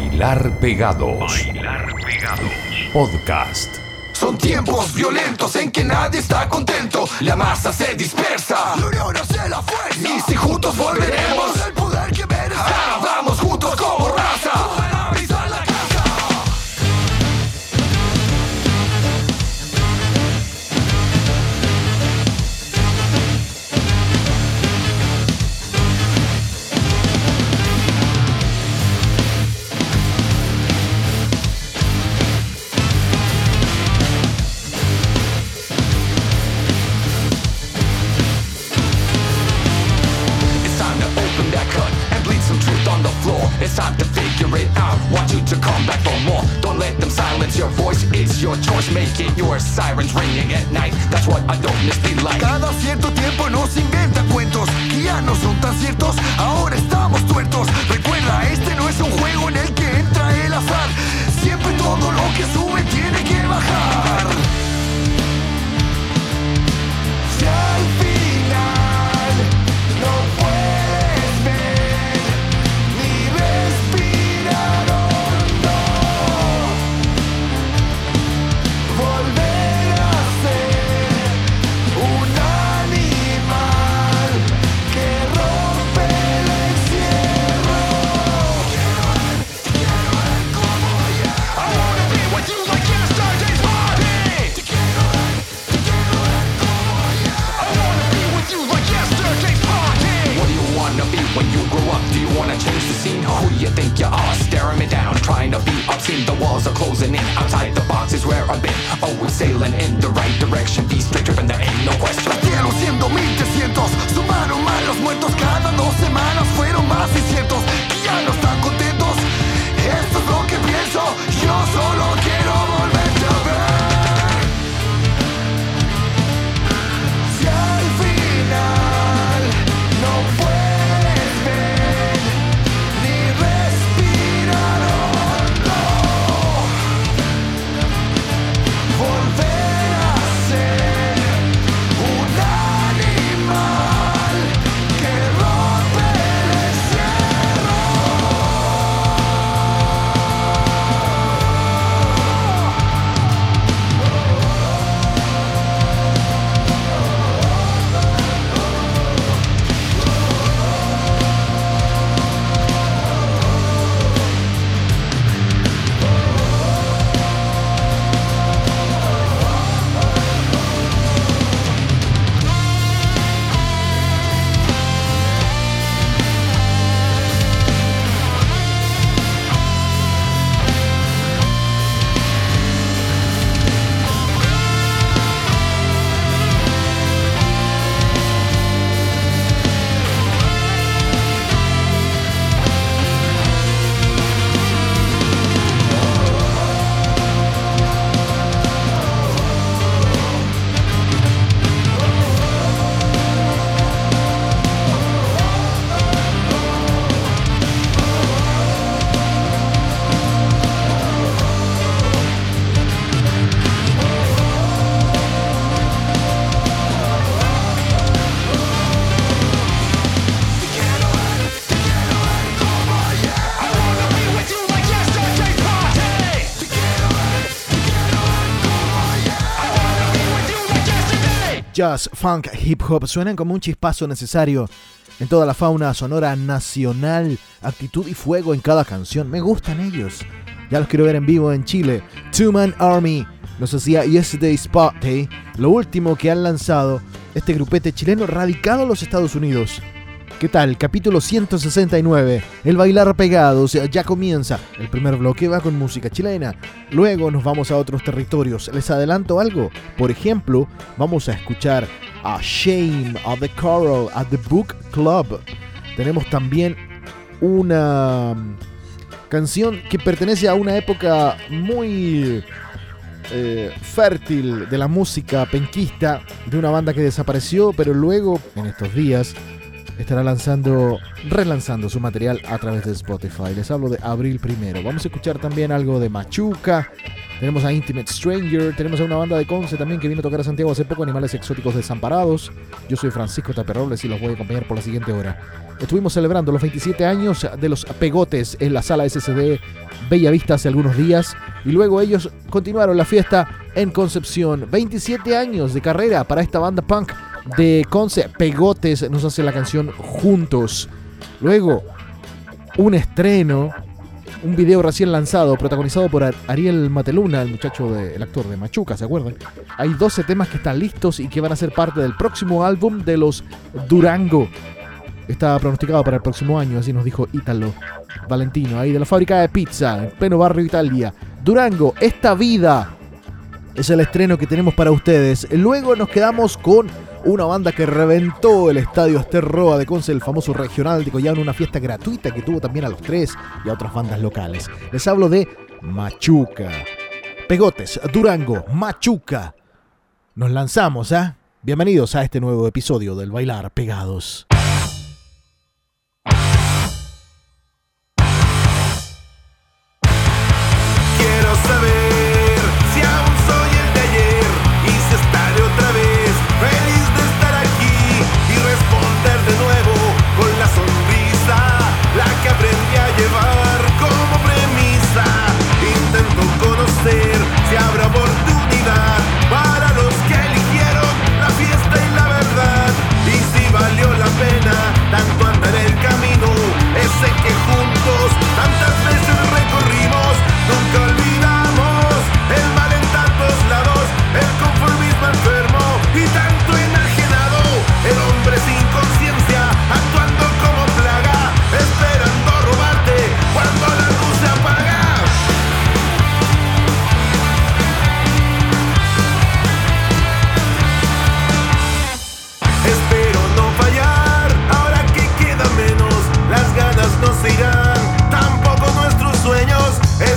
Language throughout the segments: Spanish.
Bailar Pegados. Bailar Pegados. Podcast. Son tiempos violentos en que nadie está contento. La masa se dispersa. La unión hace la fuerza. Y si juntos volveremos your voice. It's your choice. Make it your sirens ringing at night. That's what a darkness be like. Cada cierto tiempo nos inventa cuentos que ya no son tan ciertos. Ahora estamos tuertos. Recuerda, este no es un juego en el que entra el azar. Siempre todo lo que sube tiene que bajar. You are? Staring me down, trying to be obscene. The walls are closing in. Outside the box is where I've been. Always sailing in the right direction. Be straight driven, there ain't no question. 1300, sumaron Jazz, funk, hip hop suenan como un chispazo necesario en toda la fauna sonora nacional, actitud y fuego en cada canción. Me gustan ellos. Ya los quiero ver en vivo en Chile. Two Man Army nos hacía Yesterday's Party, lo último que han lanzado este grupete chileno radicado en los Estados Unidos. ¿Qué tal? Capítulo 169. El bailar pegados ya comienza. El primer bloque va con música chilena. Luego nos vamos a otros territorios. ¿Les adelanto algo? Por ejemplo, vamos a escuchar a Shame of the Coral at the Book Club. Tenemos también una canción que pertenece a una época muy eh, fértil de la música penquista de una banda que desapareció, pero luego, en estos días, estará lanzando, relanzando su material a través de Spotify. Les hablo de abril primero. Vamos a escuchar también algo de Machuca, tenemos a Intimate Stranger, tenemos a una banda de Conce también que vino a tocar a Santiago hace poco, Animales Exóticos Desamparados. Yo soy Francisco Taperrobles y los voy a acompañar por la siguiente hora. Estuvimos celebrando los 27 años de los Pegotes en la sala SSD Bella Vista hace algunos días y luego ellos continuaron la fiesta en Concepción. 27 años de carrera para esta banda punk de Conce. Pegotes nos hace la canción Juntos. Luego, un estreno un video recién lanzado protagonizado por Ariel Mateluna, el muchacho, el actor de Machuca, ¿se acuerdan? Hay 12 temas que están listos y que van a ser parte del próximo álbum de los Durango. Está pronosticado para el próximo año, así nos dijo Ítalo Valentino, ahí de la fábrica de pizza, en pleno barrio Italia. Durango, esta vida es el estreno que tenemos para ustedes. Luego nos quedamos con una banda que reventó el estadio Esther Roa de Conce, el famoso regional de Collado, en una fiesta gratuita que tuvo también a los tres y a otras bandas locales. Les hablo de Machuca. Pegotes, Durango, Machuca. Nos lanzamos, ¿ah? Bienvenidos a este nuevo episodio del Bailar Pegados. Quiero saber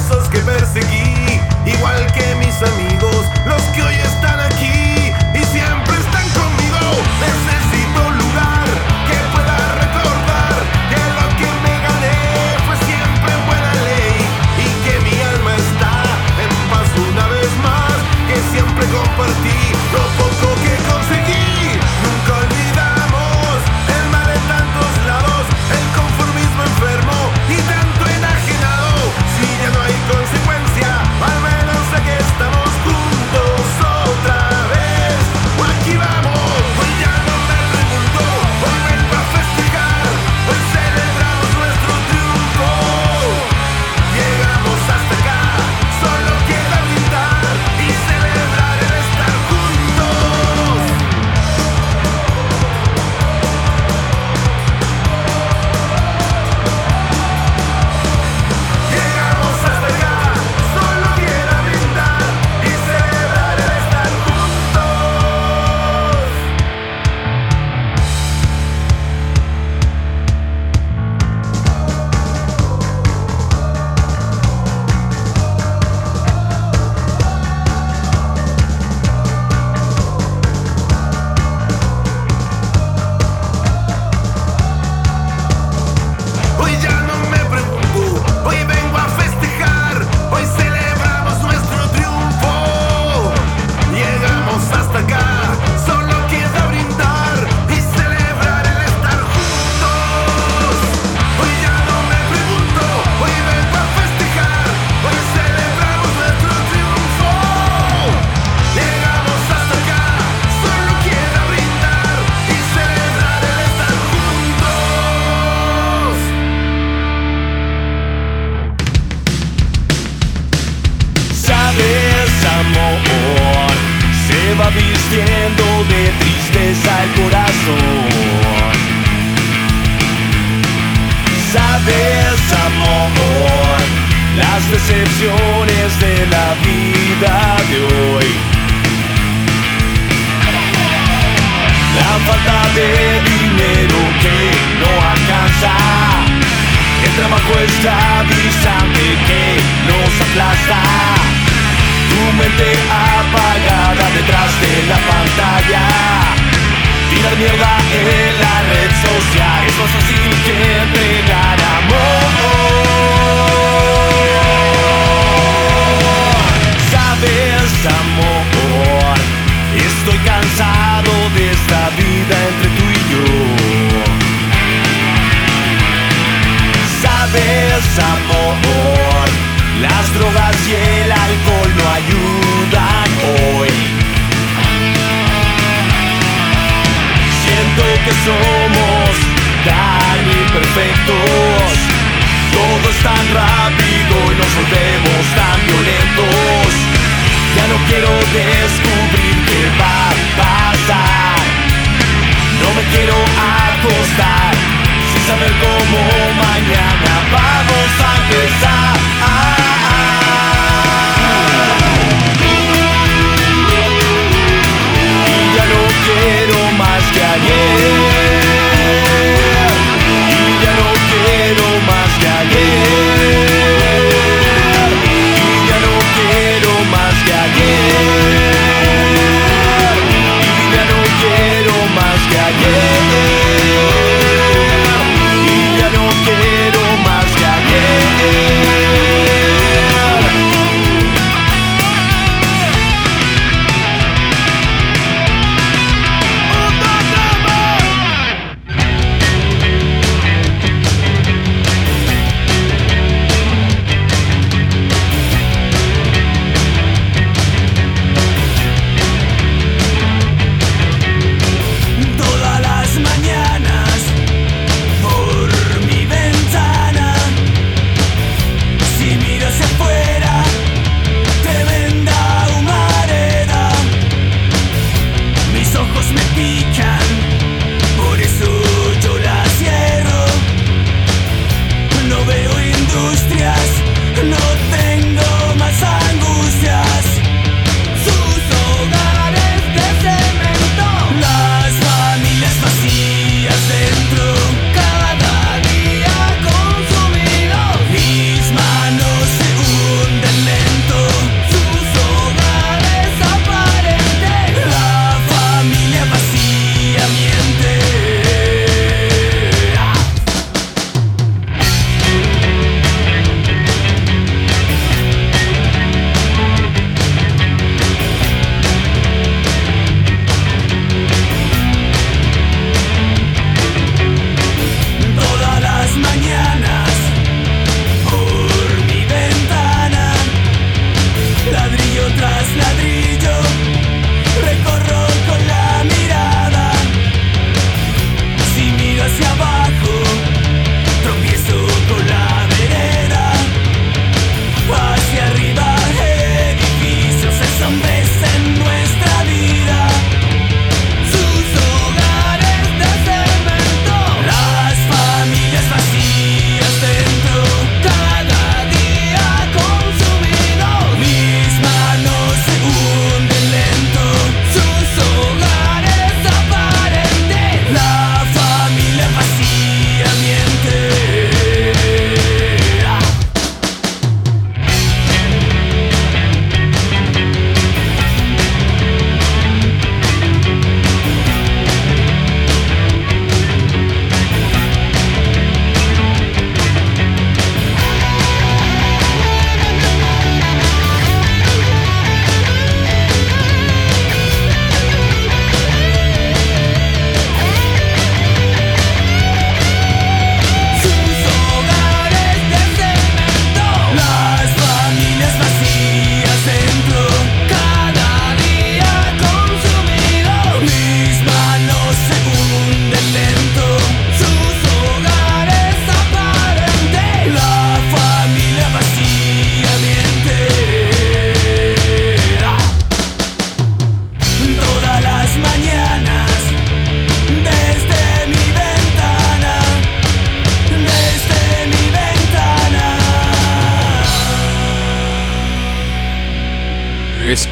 esos que persiguen.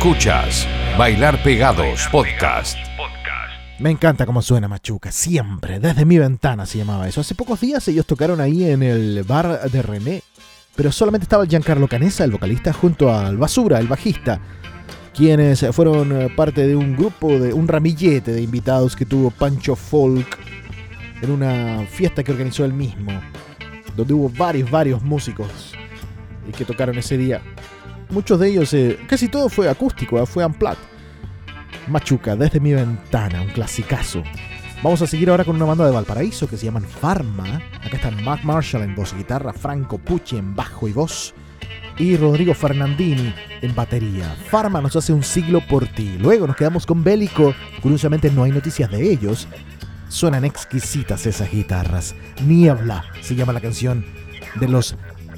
Escuchas Bailar Pegados Podcast. Me encanta cómo suena Machuca, siempre, desde mi ventana se llamaba eso. Hace pocos días ellos tocaron ahí en el bar de René, pero solamente estaba Giancarlo Canesa, el vocalista, junto al Basura, el bajista, quienes fueron eh, parte de un grupo, de un ramillete de invitados que tuvo Pancho Folk en una fiesta que organizó él mismo, donde hubo varios, varios músicos que tocaron ese día. Muchos de ellos, eh, casi todo fue acústico, ¿ah? fue Unplugged. Machuca, desde mi ventana, un clasicazo. Vamos a seguir ahora con una banda de Valparaíso que se llaman Pharma. Acá están Mark Marshall en voz y guitarra, Franco Pucci en bajo y voz y Rodrigo Fernandini en batería. Pharma nos hace un siglo por ti. Luego nos quedamos con Bélico. Curiosamente no hay noticias de ellos. Suenan exquisitas esas guitarras. Niebla se llama la canción de los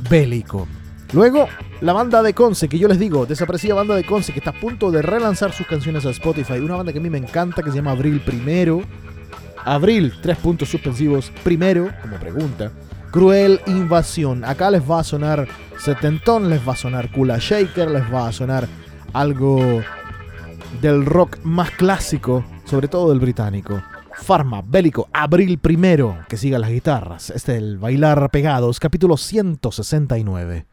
Bélico. Luego, la banda de Conce, que yo les digo, desaparecida banda de Conce, que está a punto de relanzar sus canciones a Spotify. Una banda que a mí me encanta, que se llama Abril Primero. Abril, tres puntos suspensivos. Primero, como pregunta. Cruel Invasión. Acá les va a sonar setentón, les va a sonar Kula Shaker, les va a sonar algo del rock más clásico, sobre todo del británico. Farma, Bélico, Abril primero, que sigan las guitarras. Este es el Bailar Pegados, capítulo 169.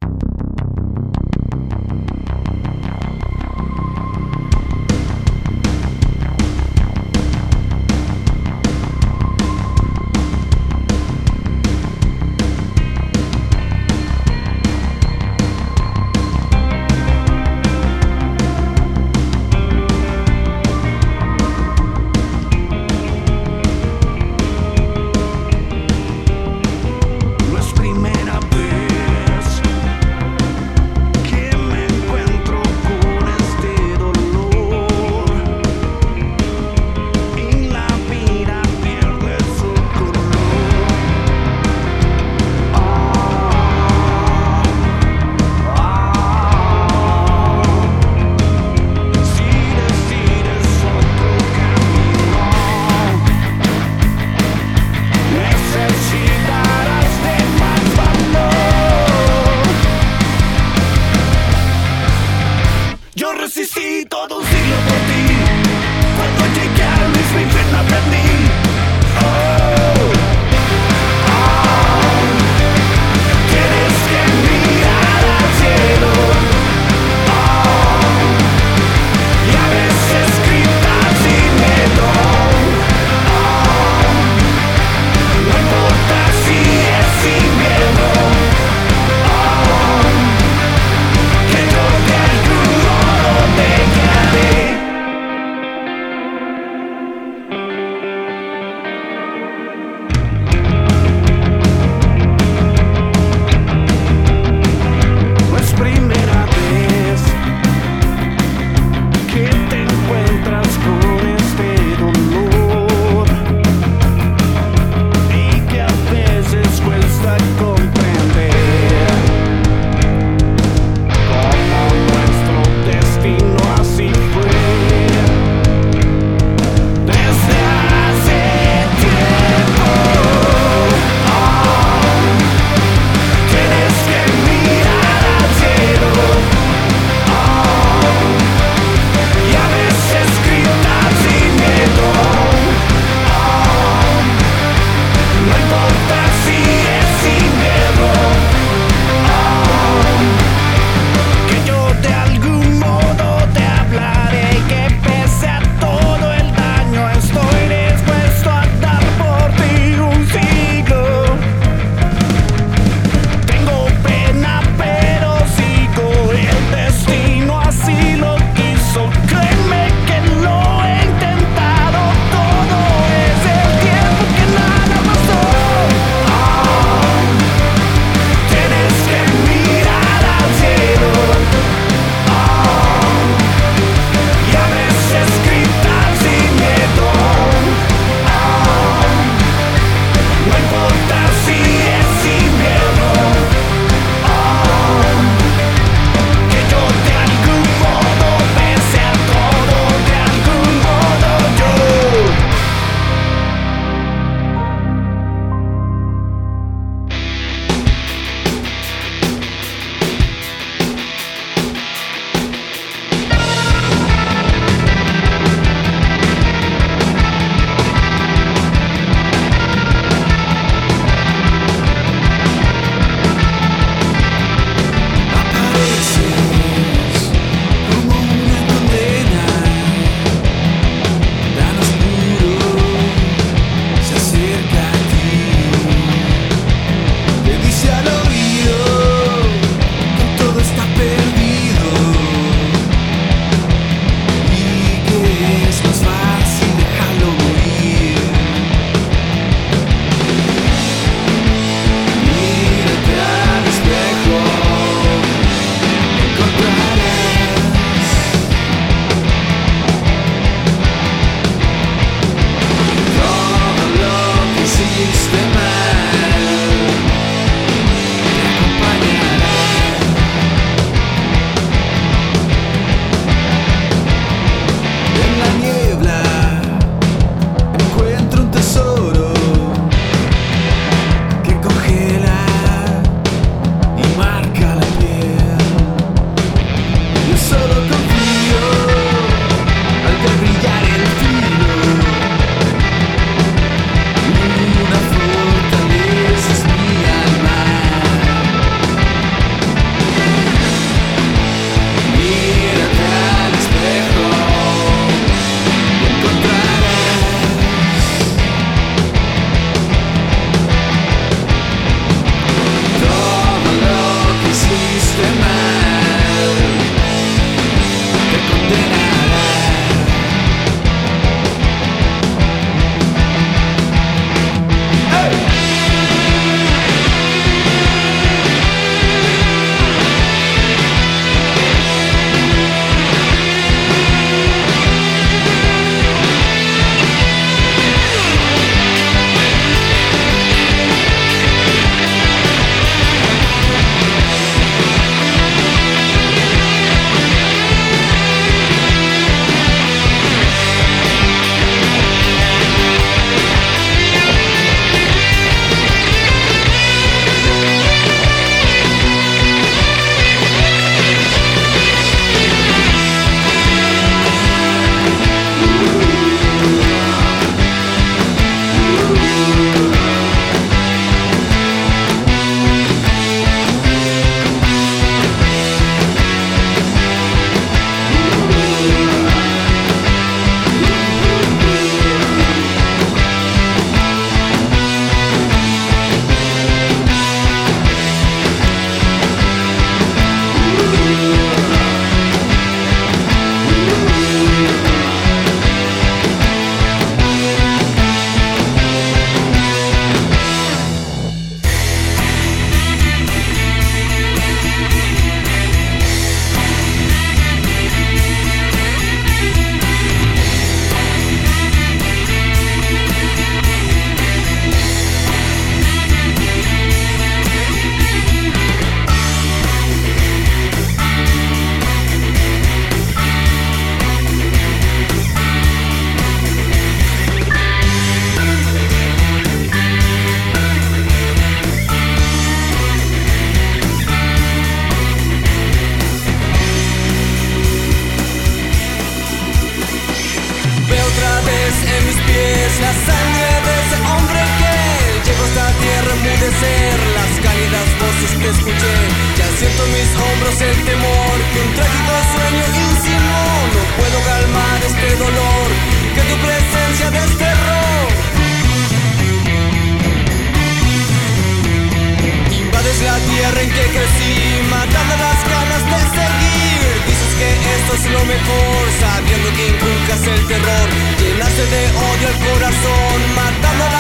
Inculcas el terror. Llenaste de odio el corazón, matando la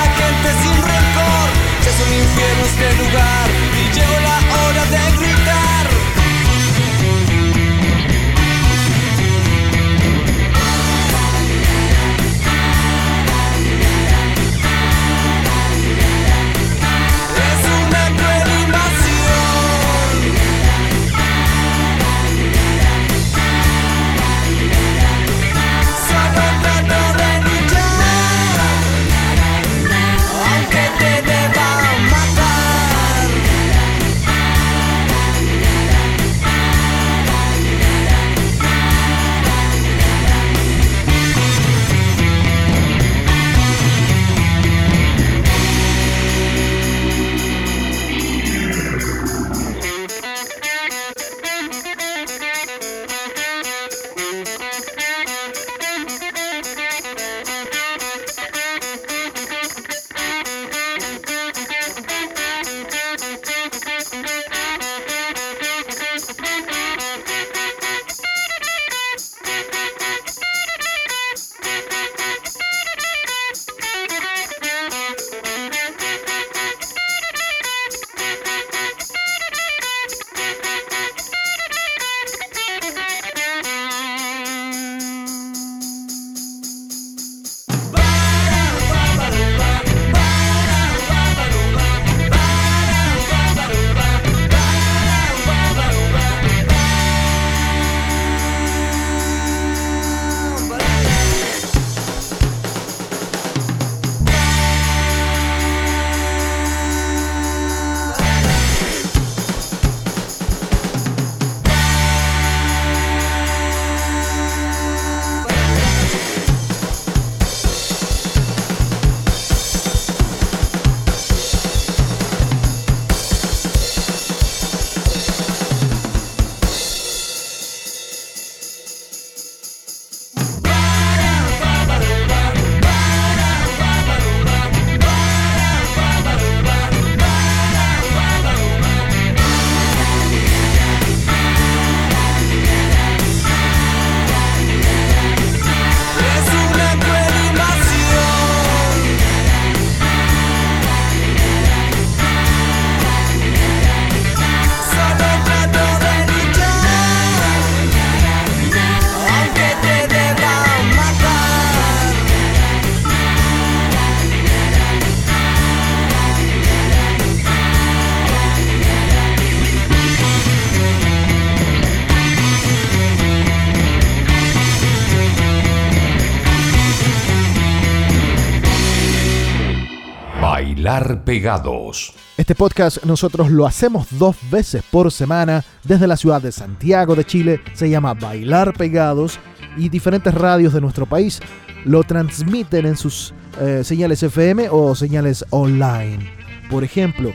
Pegados. Este podcast nosotros lo hacemos dos veces por semana desde la ciudad de Santiago de Chile. Se llama Bailar Pegados y diferentes radios de nuestro país lo transmiten en sus eh, señales FM o señales online. Por ejemplo,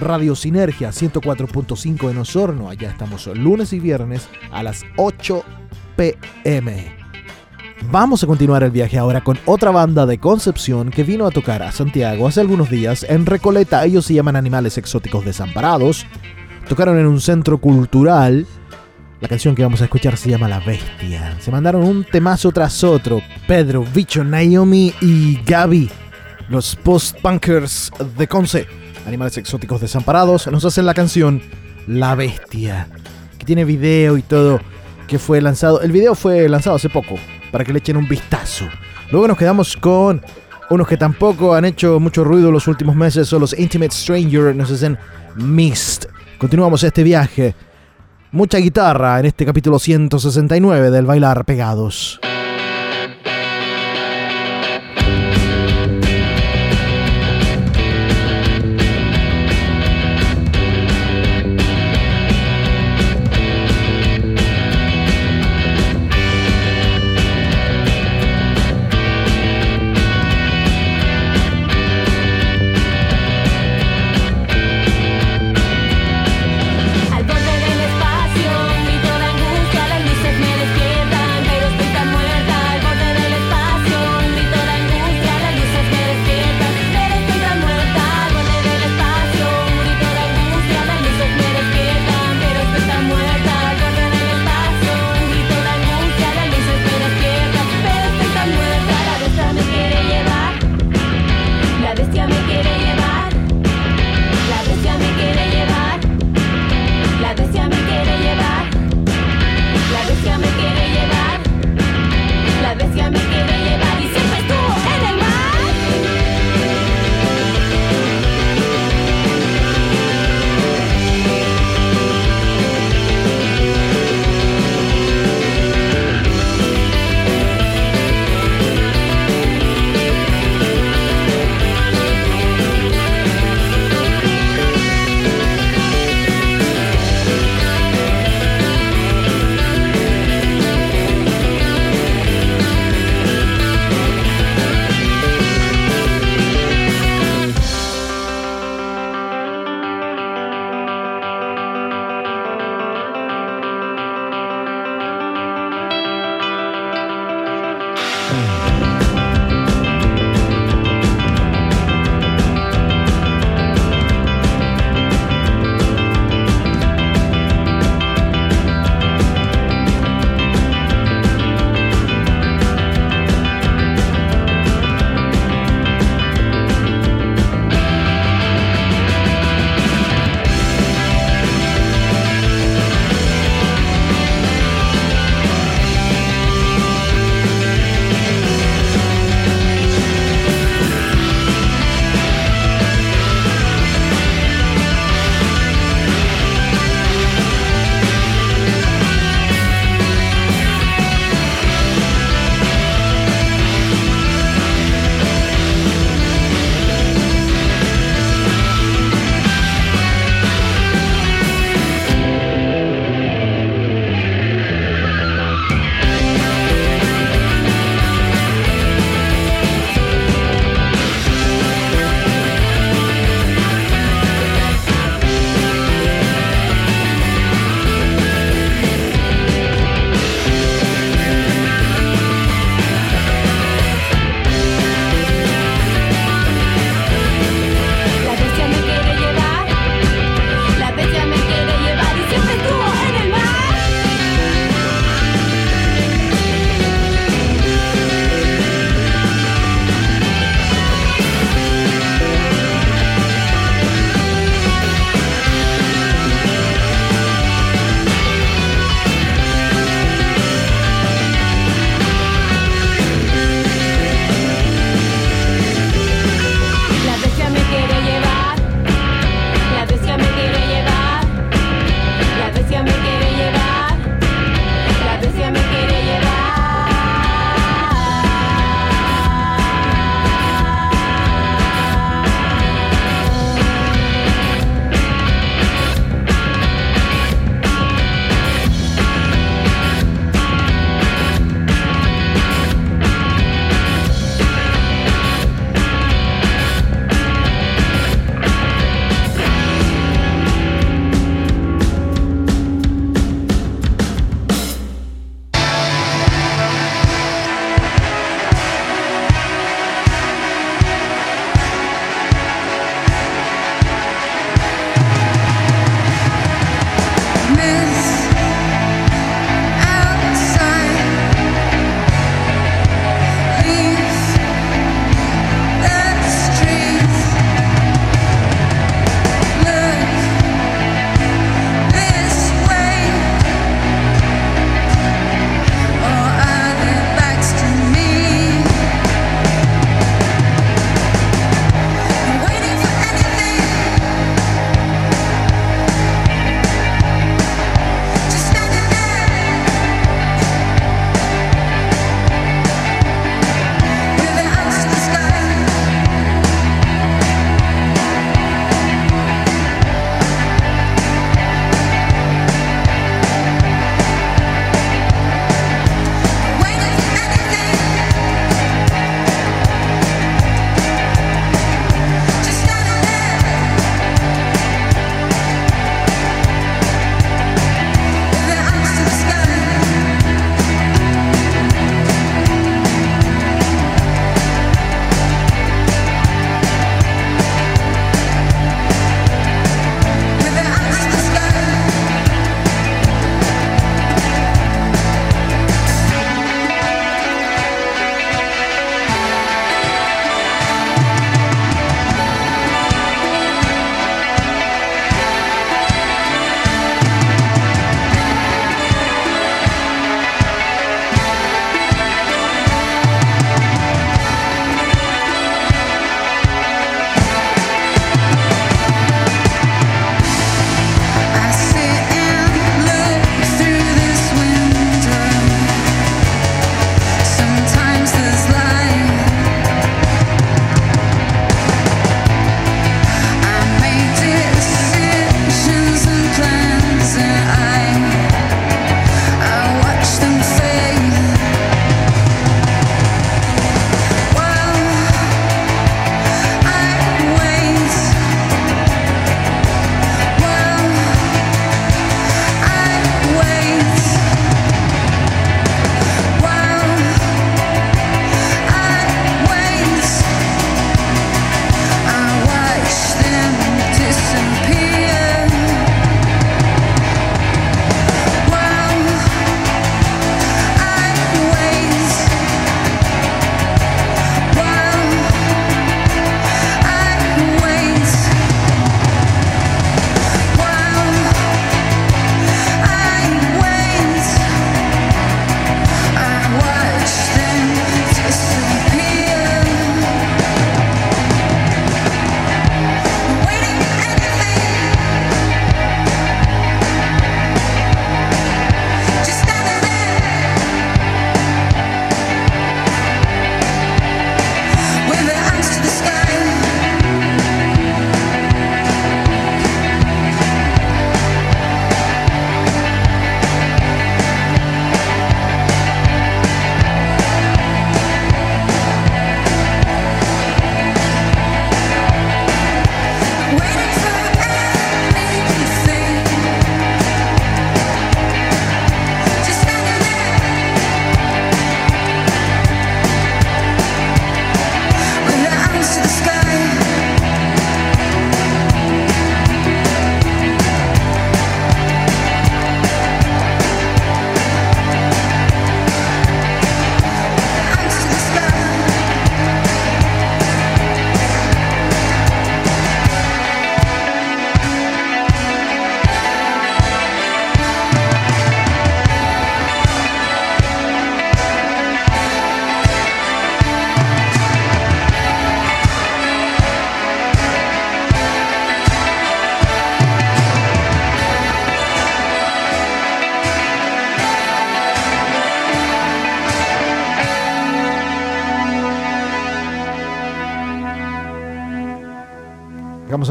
Radio Sinergia 104.5 en Osorno. Allá estamos lunes y viernes a las 8 pm. Vamos a continuar el viaje ahora con otra banda de Concepción que vino a tocar a Santiago hace algunos días en Recoleta. Ellos se llaman Animales Exóticos Desamparados. Tocaron en un centro cultural. La canción que vamos a escuchar se llama La Bestia. Se mandaron un temazo tras otro. Pedro, Bicho, Naomi y Gaby, los post-punkers de Conce. Animales Exóticos Desamparados nos hacen la canción La Bestia. Que tiene video y todo. Que fue lanzado. El video fue lanzado hace poco para que le echen un vistazo. Luego nos quedamos con unos que tampoco han hecho mucho ruido los últimos meses, son los Intimate Stranger, nos hacen Mist. Continuamos este viaje. Mucha guitarra en este capítulo 169 del Bailar Pegados.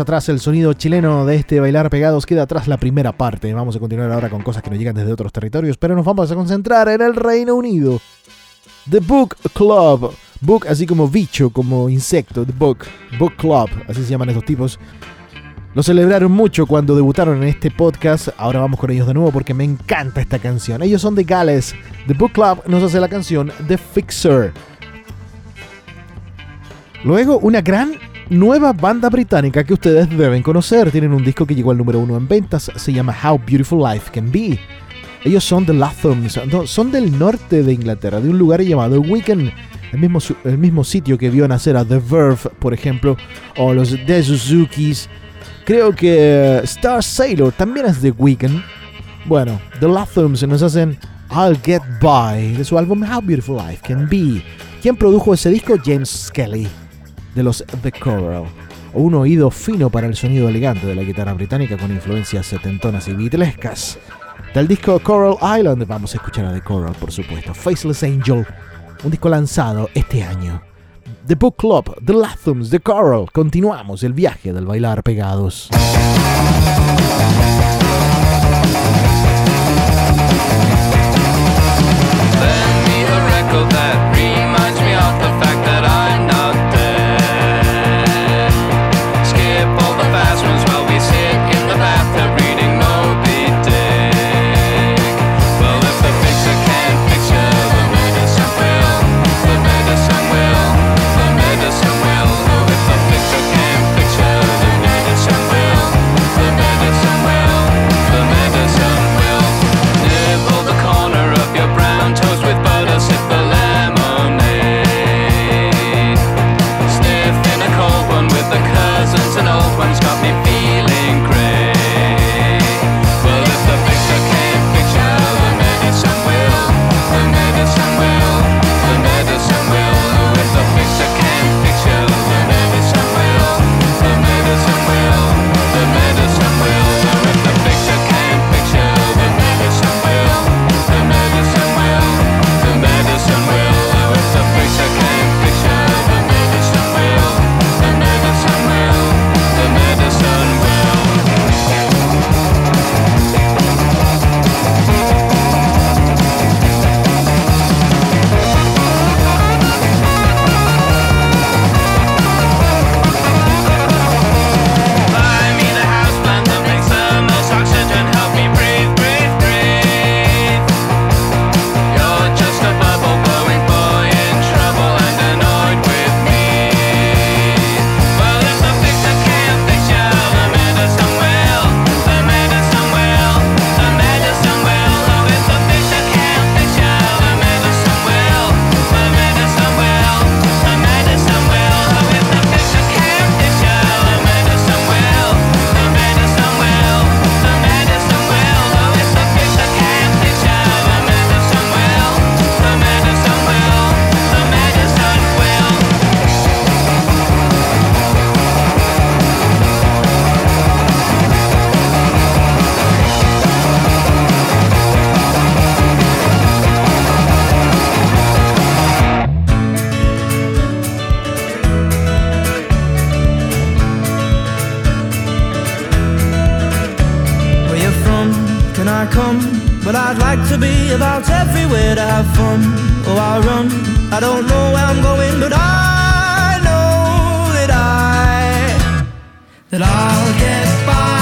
Atrás el sonido chileno de este bailar pegados, queda atrás la primera parte. Vamos a continuar ahora con cosas que nos llegan desde otros territorios, pero nos vamos a concentrar en el Reino Unido. The Book Club. Book así como bicho, como insecto. The Book. Book Club, así se llaman estos tipos. Lo celebraron mucho cuando debutaron en este podcast. Ahora vamos con ellos de nuevo porque me encanta esta canción. Ellos son de Gales. The Book Club nos hace la canción The Fixer. Luego, una gran nueva banda británica que ustedes deben conocer. Tienen un disco que llegó al número uno en ventas. Se llama How Beautiful Life Can Be. Ellos son The Lathams. Son del norte de Inglaterra, de un lugar llamado Wigan. El mismo, el mismo sitio que vio nacer a The Verve, por ejemplo, o los The Suzukis. Creo que Star Sailor también es de Wigan. Bueno, The Lathams nos hacen I'll Get By de su álbum How Beautiful Life Can Be. ¿Quién produjo ese disco? James Skelly de los The Coral. Un oído fino para el sonido elegante de la guitarra británica con influencias setentonas y beatlescas. Del disco Coral Island vamos a escuchar a The Coral, por supuesto. Faceless Angel, un disco lanzado este año. The Book Club, The Lathums, The Coral. Continuamos el viaje del bailar pegados. I come, but I'd like to be about everywhere to have fun. Oh, I run, I don't know where I'm going, but I know that I, that I'll get by.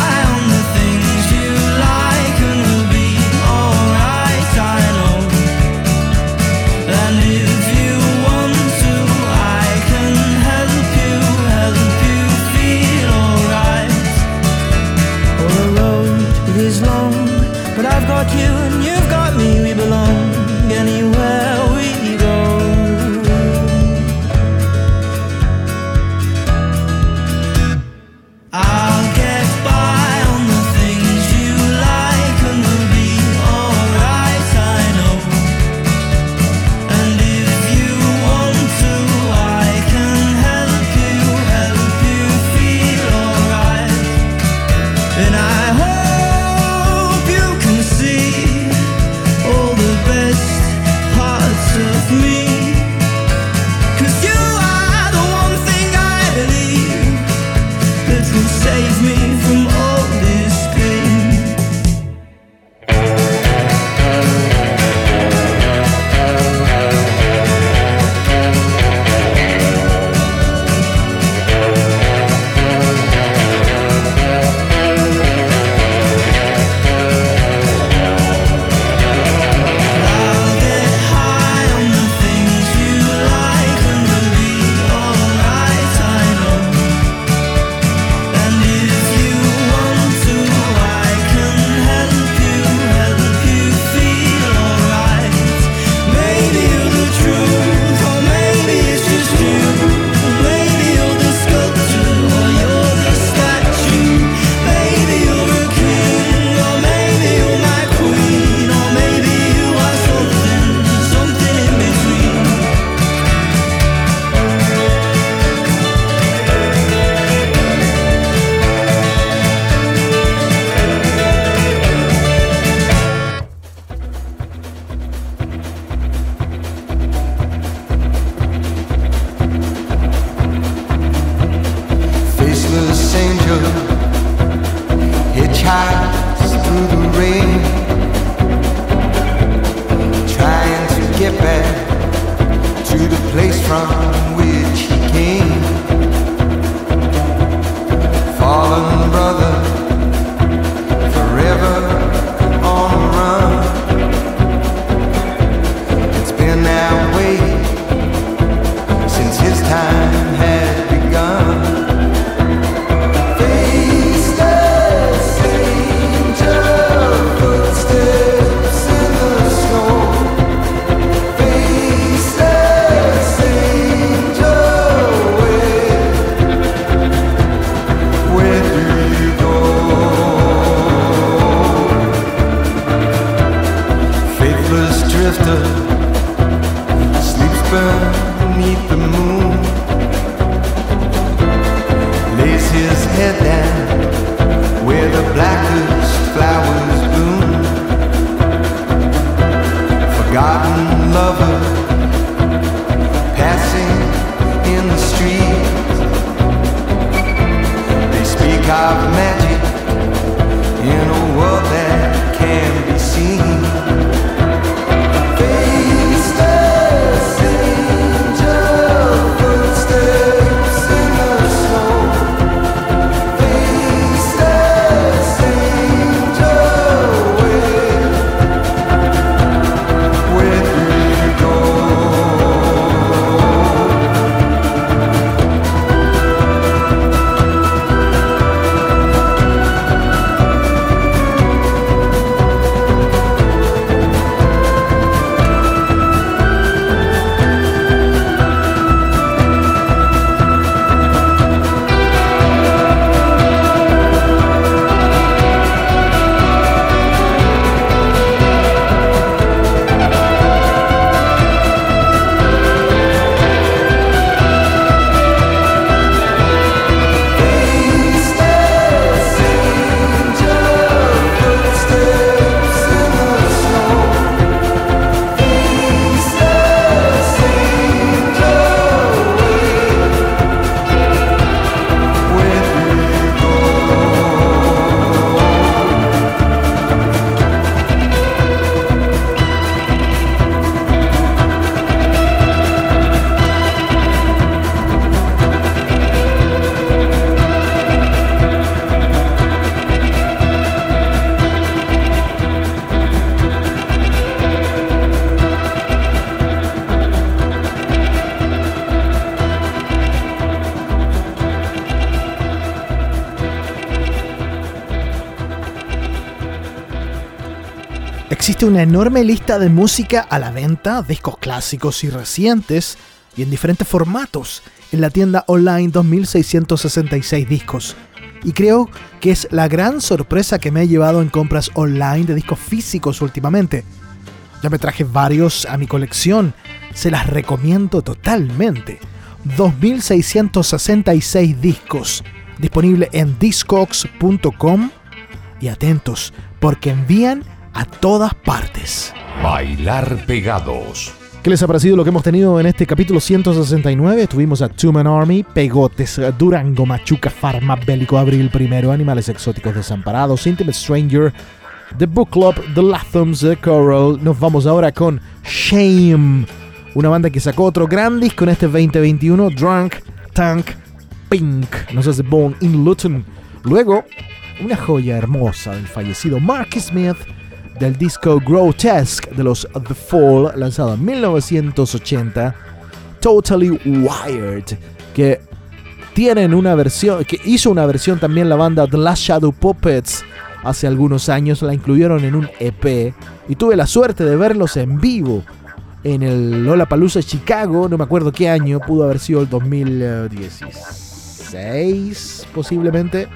Una enorme lista de música a la venta, discos clásicos y recientes, y en diferentes formatos, en la tienda online 2666 discos. Y creo que es la gran sorpresa que me he llevado en compras online de discos físicos últimamente. Ya me traje varios a mi colección, se las recomiendo totalmente. 2666 discos, disponible en discogs.com y atentos, porque envían a todas partes. Bailar pegados. ¿Qué les ha parecido lo que hemos tenido en este capítulo 169? Tuvimos a Two Man Army, Pegotes, Durango, Machuca, Farma, Bélico, Abril Primero, Animales Exóticos Desamparados, Intimate Stranger, The Book Club, The Lathoms, The Coral. Nos vamos ahora con Shame, una banda que sacó otro gran disco en este 2021, Drunk, Tank, Pink. Nos hace Bone in Luton. Luego, una joya hermosa del fallecido Mark Smith del disco Grotesque de los The Fall, lanzado en 1980, Totally Wired, que tienen una versión, que hizo una versión también la banda The Last Shadow Puppets hace algunos años, la incluyeron en un EP y tuve la suerte de verlos en vivo en el Lollapalooza Chicago, no me acuerdo qué año, pudo haber sido el 2016 posiblemente.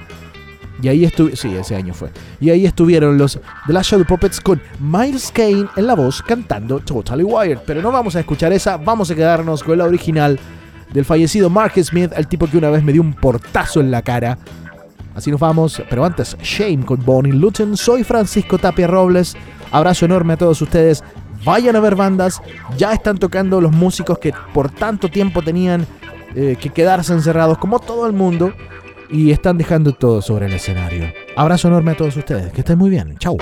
Y ahí estuvieron, sí, ese año fue. Y ahí estuvieron los The Last Shadow Puppets con Miles Kane en la voz cantando Totally Wired. Pero no vamos a escuchar esa, vamos a quedarnos con la original del fallecido Mark Smith, el tipo que una vez me dio un portazo en la cara. Así nos vamos, pero antes, Shame con Bonnie Luton. Soy Francisco Tapia Robles. Abrazo enorme a todos ustedes. Vayan a ver bandas. Ya están tocando los músicos que por tanto tiempo tenían eh, que quedarse encerrados, como todo el mundo y están dejando todo sobre el escenario. Abrazo enorme a todos ustedes, que estén muy bien. Chau.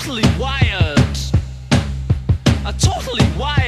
totally wired. I'm totally wired.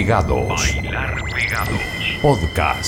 Pegados. Bailar Pegados. Podcast.